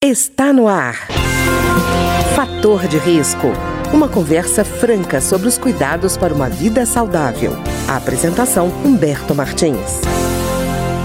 Está no ar. Fator de risco. Uma conversa franca sobre os cuidados para uma vida saudável. A apresentação Humberto Martins.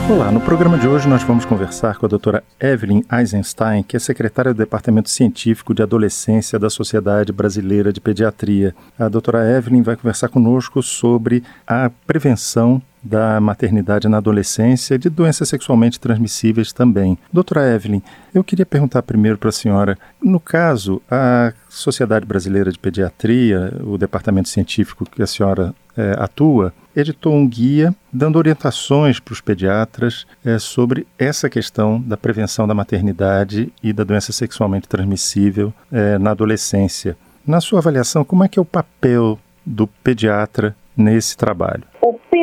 Olá, no programa de hoje nós vamos conversar com a doutora Evelyn Eisenstein, que é secretária do Departamento Científico de Adolescência da Sociedade Brasileira de Pediatria. A doutora Evelyn vai conversar conosco sobre a prevenção da maternidade na adolescência e de doenças sexualmente transmissíveis também. Doutora Evelyn, eu queria perguntar primeiro para a senhora, no caso, a Sociedade Brasileira de Pediatria, o departamento científico que a senhora é, atua, editou um guia dando orientações para os pediatras é, sobre essa questão da prevenção da maternidade e da doença sexualmente transmissível é, na adolescência. Na sua avaliação, como é que é o papel do pediatra nesse trabalho?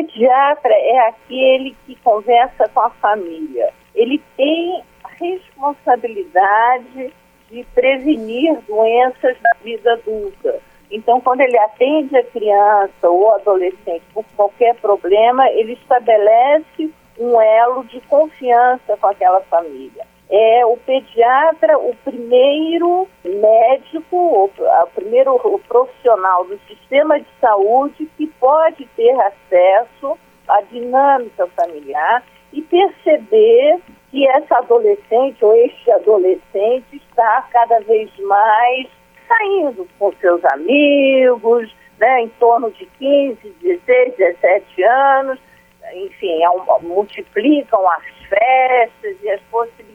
O pediatra é aquele que conversa com a família. Ele tem a responsabilidade de prevenir doenças da vida adulta. Então, quando ele atende a criança ou adolescente por qualquer problema, ele estabelece um elo de confiança com aquela família é o pediatra o primeiro médico, o, o primeiro profissional do sistema de saúde que pode ter acesso à dinâmica familiar e perceber que essa adolescente ou este adolescente está cada vez mais saindo com seus amigos, né, em torno de 15, 16, 17 anos, enfim, é multiplicam as festas e as possibilidades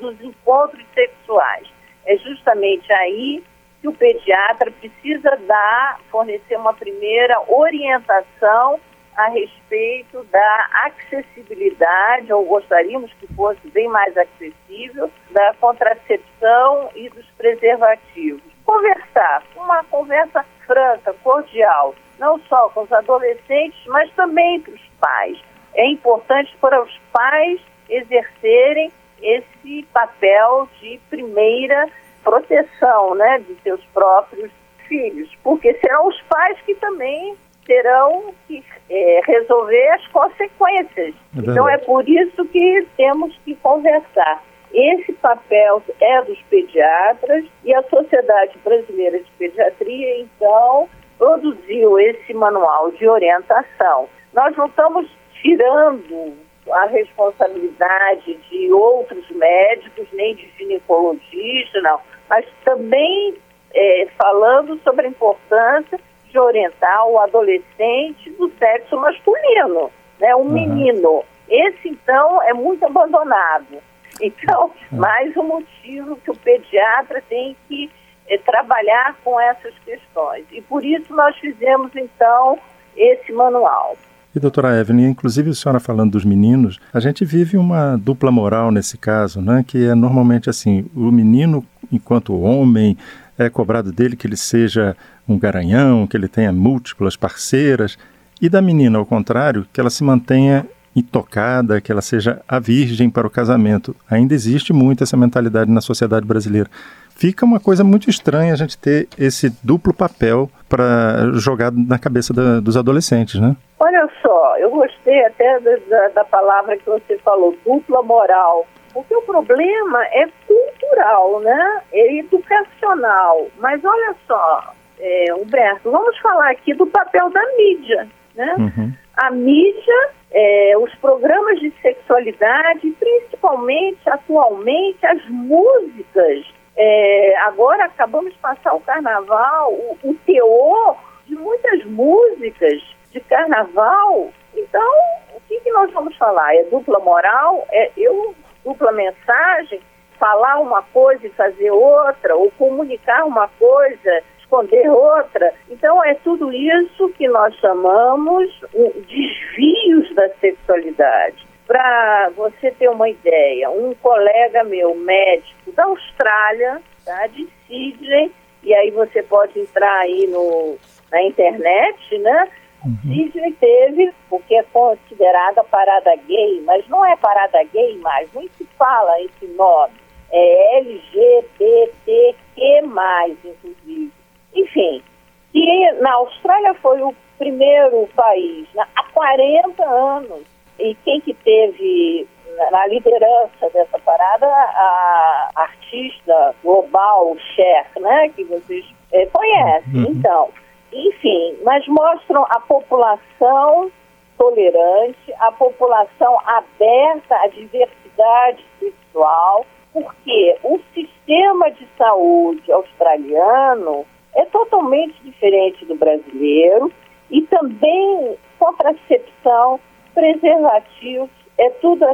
dos encontros sexuais. É justamente aí que o pediatra precisa dar, fornecer uma primeira orientação a respeito da acessibilidade, ou gostaríamos que fosse bem mais acessível, da contracepção e dos preservativos. Conversar, uma conversa franca, cordial, não só com os adolescentes, mas também para os pais. É importante para os pais exercerem esse papel de primeira proteção né, de seus próprios filhos, porque serão os pais que também terão que é, resolver as consequências. É então é por isso que temos que conversar. Esse papel é dos pediatras e a Sociedade Brasileira de Pediatria, então, produziu esse manual de orientação. Nós não estamos tirando a responsabilidade de outros médicos, nem de ginecologistas, não, mas também é, falando sobre a importância de orientar o adolescente do sexo masculino, né, um uhum. menino. Esse, então, é muito abandonado. Então, uhum. mais um motivo que o pediatra tem que é, trabalhar com essas questões. E por isso nós fizemos, então, esse manual. E doutora Evelyn, inclusive a senhora falando dos meninos, a gente vive uma dupla moral nesse caso, né? Que é normalmente assim, o menino, enquanto homem, é cobrado dele que ele seja um garanhão, que ele tenha múltiplas parceiras, e da menina, ao contrário, que ela se mantenha intocada, que ela seja a virgem para o casamento. Ainda existe muito essa mentalidade na sociedade brasileira fica uma coisa muito estranha a gente ter esse duplo papel para jogar na cabeça da, dos adolescentes, né? Olha só, eu gostei até da, da palavra que você falou, dupla moral. Porque o problema é cultural, né? É educacional. Mas olha só, é, Humberto, vamos falar aqui do papel da mídia, né? Uhum. A mídia, é, os programas de sexualidade, principalmente atualmente as músicas é, agora acabamos de passar o carnaval, o, o teor de muitas músicas de carnaval. Então, o que, que nós vamos falar? É dupla moral? É eu, dupla mensagem? Falar uma coisa e fazer outra? Ou comunicar uma coisa, esconder outra? Então, é tudo isso que nós chamamos desvios da sexualidade. Para você ter uma ideia, um colega meu, médico da Austrália, tá, de Sydney, e aí você pode entrar aí no, na internet, né? Uhum. Teve, porque é considerada parada gay, mas não é parada gay mais, nem se fala esse nome. É LGBTQ+, inclusive. Enfim, e na Austrália foi o primeiro país, né, há 40 anos, e quem que teve na liderança dessa parada a artista global Cher, né, que vocês é, conhecem. Uhum. Então, enfim, mas mostram a população tolerante, a população aberta à diversidade sexual, porque o sistema de saúde australiano é totalmente diferente do brasileiro e também contracepção, preservativos, é tudo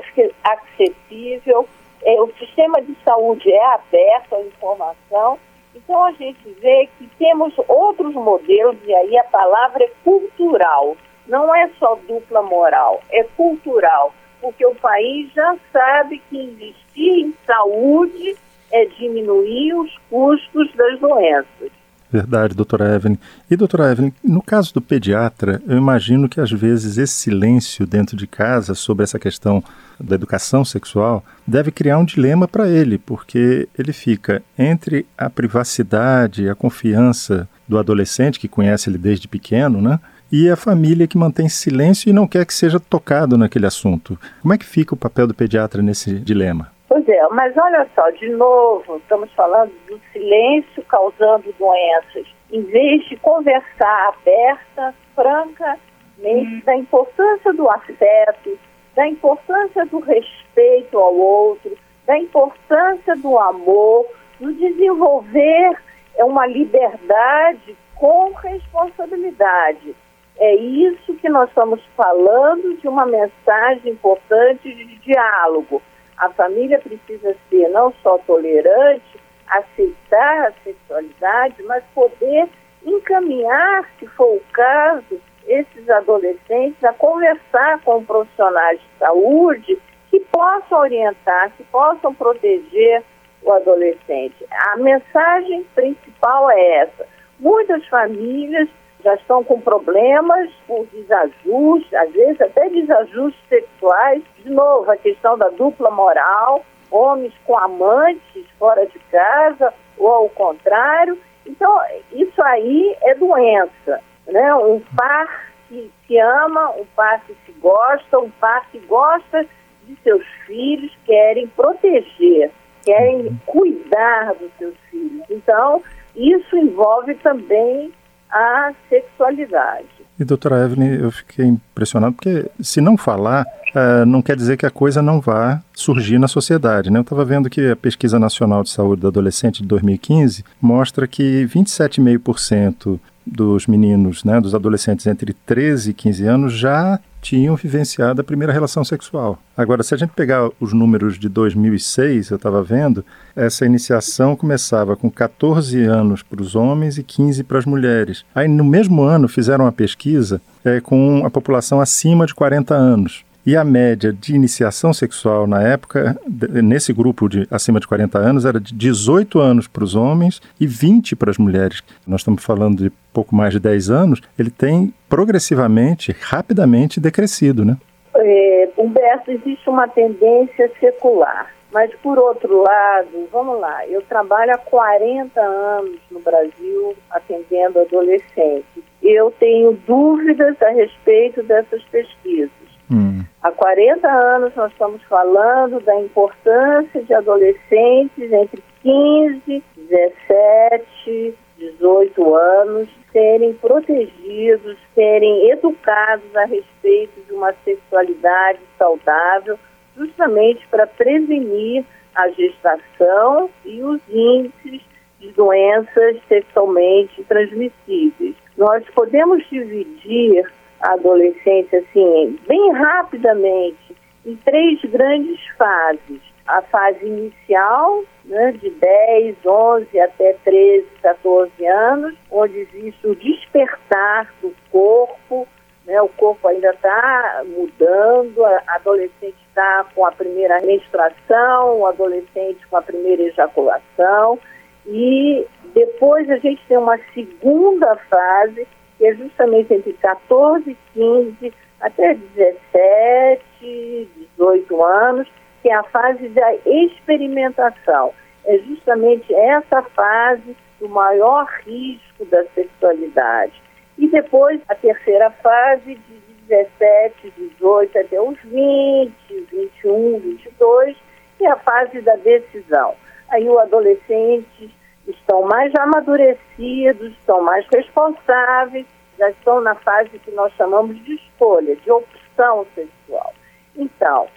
acessível, é, o sistema de saúde é aberto à informação. Então a gente vê que temos outros modelos, e aí a palavra é cultural, não é só dupla moral, é cultural, porque o país já sabe que investir em saúde é diminuir os custos das doenças. Verdade, doutora Evelyn. E, doutora Evelyn, no caso do pediatra, eu imagino que às vezes esse silêncio dentro de casa sobre essa questão da educação sexual deve criar um dilema para ele, porque ele fica entre a privacidade, a confiança do adolescente que conhece ele desde pequeno, né? E a família que mantém silêncio e não quer que seja tocado naquele assunto. Como é que fica o papel do pediatra nesse dilema? Pois é, mas olha só, de novo, estamos falando do silêncio causando doenças. Em vez de conversar aberta, franca, hum. da importância do afeto, da importância do respeito ao outro, da importância do amor, do desenvolver uma liberdade com responsabilidade. É isso que nós estamos falando de uma mensagem importante de diálogo a família precisa ser não só tolerante, aceitar a sexualidade, mas poder encaminhar, se for o caso, esses adolescentes a conversar com profissionais de saúde que possam orientar, que possam proteger o adolescente. A mensagem principal é essa. Muitas famílias já estão com problemas por desajustes, às vezes até desajustes sexuais. De novo, a questão da dupla moral, homens com amantes fora de casa, ou ao contrário. Então, isso aí é doença. Né? Um par que se ama, um par que se gosta, um par que gosta de seus filhos, querem proteger, querem cuidar dos seus filhos. Então, isso envolve também a sexualidade. E doutora Evelyn, eu fiquei impressionado porque se não falar, uh, não quer dizer que a coisa não vá surgir na sociedade. Né? Eu estava vendo que a Pesquisa Nacional de Saúde do Adolescente de 2015 mostra que 27,5% dos meninos, né, dos adolescentes entre 13 e 15 anos já tinham vivenciado a primeira relação sexual. Agora, se a gente pegar os números de 2006, eu estava vendo, essa iniciação começava com 14 anos para os homens e 15 para as mulheres. Aí, no mesmo ano, fizeram uma pesquisa é, com a população acima de 40 anos. E a média de iniciação sexual na época, nesse grupo de acima de 40 anos, era de 18 anos para os homens e 20 para as mulheres. Nós estamos falando de pouco mais de 10 anos, ele tem progressivamente, rapidamente decrescido, né? É, Humberto, existe uma tendência secular. Mas, por outro lado, vamos lá, eu trabalho há 40 anos no Brasil atendendo adolescentes. Eu tenho dúvidas a respeito dessas pesquisas. Hum. Há 40 anos nós estamos falando da importância de adolescentes entre 15, 17, 18 anos serem protegidos, serem educados a respeito de uma sexualidade saudável, justamente para prevenir a gestação e os índices de doenças sexualmente transmissíveis. Nós podemos dividir a adolescência assim, bem rapidamente, em três grandes fases. A fase inicial, né, de 10, 11 até 13, 14 anos, onde existe o despertar do corpo, né, o corpo ainda está mudando, a adolescente está com a primeira menstruação, o adolescente com a primeira ejaculação, e depois a gente tem uma segunda fase, que é justamente entre 14, 15 até 17, 18 anos, que é a fase da experimentação. É justamente essa fase do maior risco da sexualidade. E depois a terceira fase de 17, 18 até os 20, 21, 22, e a fase da decisão. Aí o adolescente estão mais amadurecidos, estão mais responsáveis, já estão na fase que nós chamamos de escolha, de opção sexual. Então,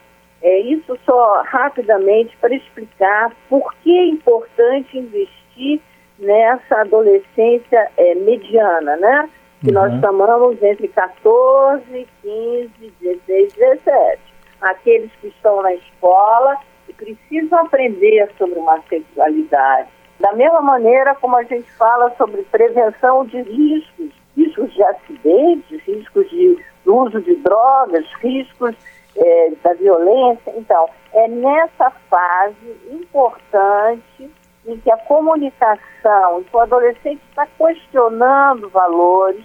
é isso só rapidamente para explicar por que é importante investir nessa adolescência é, mediana, né? Que uhum. nós chamamos entre 14, 15, 16, 17. Aqueles que estão na escola e precisam aprender sobre uma sexualidade, da mesma maneira como a gente fala sobre prevenção de riscos, riscos de acidentes, riscos de uso de drogas, riscos é, da violência. Então, é nessa fase importante em que a comunicação, em que o adolescente está questionando valores,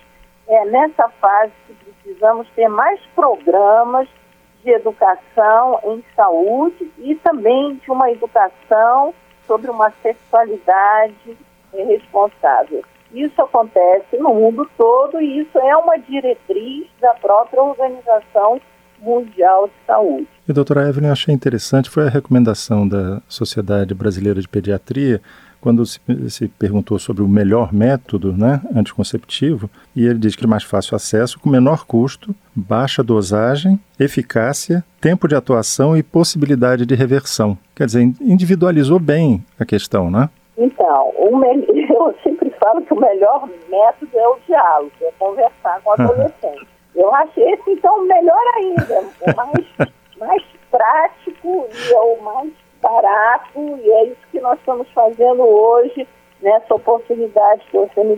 é nessa fase que precisamos ter mais programas de educação em saúde e também de uma educação sobre uma sexualidade responsável. Isso acontece no mundo todo e isso é uma diretriz da própria Organização Mundial de Saúde. E, doutora Evelyn, achei interessante, foi a recomendação da Sociedade Brasileira de Pediatria, quando se, se, perguntou sobre o melhor método né, anticonceptivo, e ele diz que é mais fácil acesso, com menor custo, baixa dosagem, eficácia, tempo de atuação e possibilidade de reversão. Quer dizer, individualizou bem a questão, né? Então, eu sempre falo que o melhor método é o diálogo, é conversar com o adolescente. Eu achei esse, então, melhor ainda, o mais, mais prático e é o mais barato, e é isso que nós estamos fazendo hoje, nessa oportunidade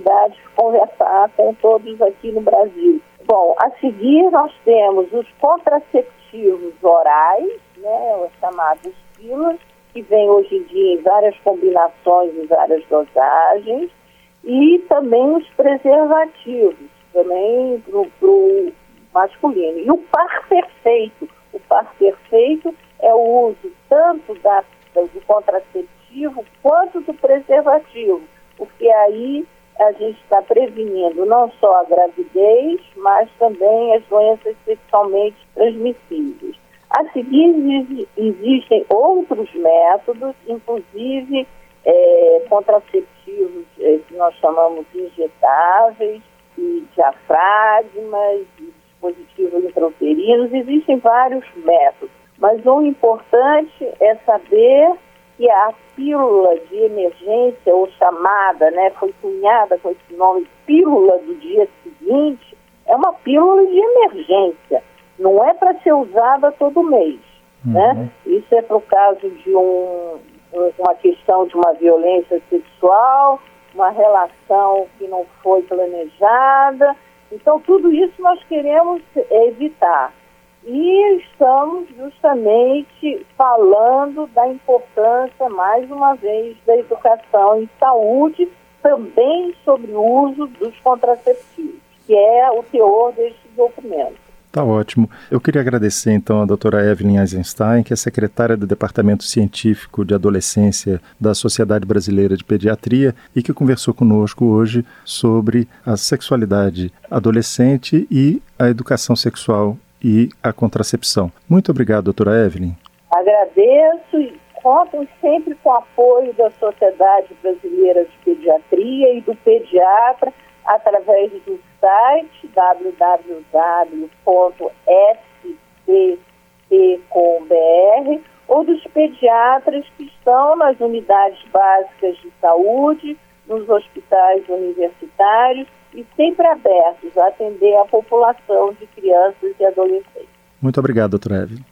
dá de conversar com todos aqui no Brasil. Bom, a seguir nós temos os contraceptivos orais, né, os chamados pílulas, que vem hoje em dia em várias combinações e várias dosagens, e também os preservativos, também para o masculino. E o par perfeito. O par perfeito é o uso tanto da, do contraceptivo quanto do preservativo, porque aí a gente está prevenindo não só a gravidez, mas também as doenças sexualmente transmissíveis. A seguir, existem outros métodos, inclusive é, contraceptivos é, que nós chamamos injetáveis, e diafragmas, e dispositivos intrauterinos, existem vários métodos. Mas o importante é saber que a pílula de emergência, ou chamada, né, foi cunhada com esse nome, pílula do dia seguinte, é uma pílula de emergência não é para ser usada todo mês. Uhum. Né? Isso é para o caso de um, uma questão de uma violência sexual, uma relação que não foi planejada. Então, tudo isso nós queremos evitar. E estamos justamente falando da importância, mais uma vez, da educação em saúde, também sobre o uso dos contraceptivos, que é o teor deste documento. Tá ótimo. Eu queria agradecer então a doutora Evelyn Eisenstein, que é secretária do Departamento Científico de Adolescência da Sociedade Brasileira de Pediatria e que conversou conosco hoje sobre a sexualidade adolescente e a educação sexual e a contracepção. Muito obrigado, doutora Evelyn. Agradeço e contem sempre com o apoio da Sociedade Brasileira de Pediatria e do pediatra através do site www.sbp.br ou dos pediatras que estão nas unidades básicas de saúde, nos hospitais universitários e sempre abertos a atender a população de crianças e adolescentes. Muito obrigado, doutora Evelyn.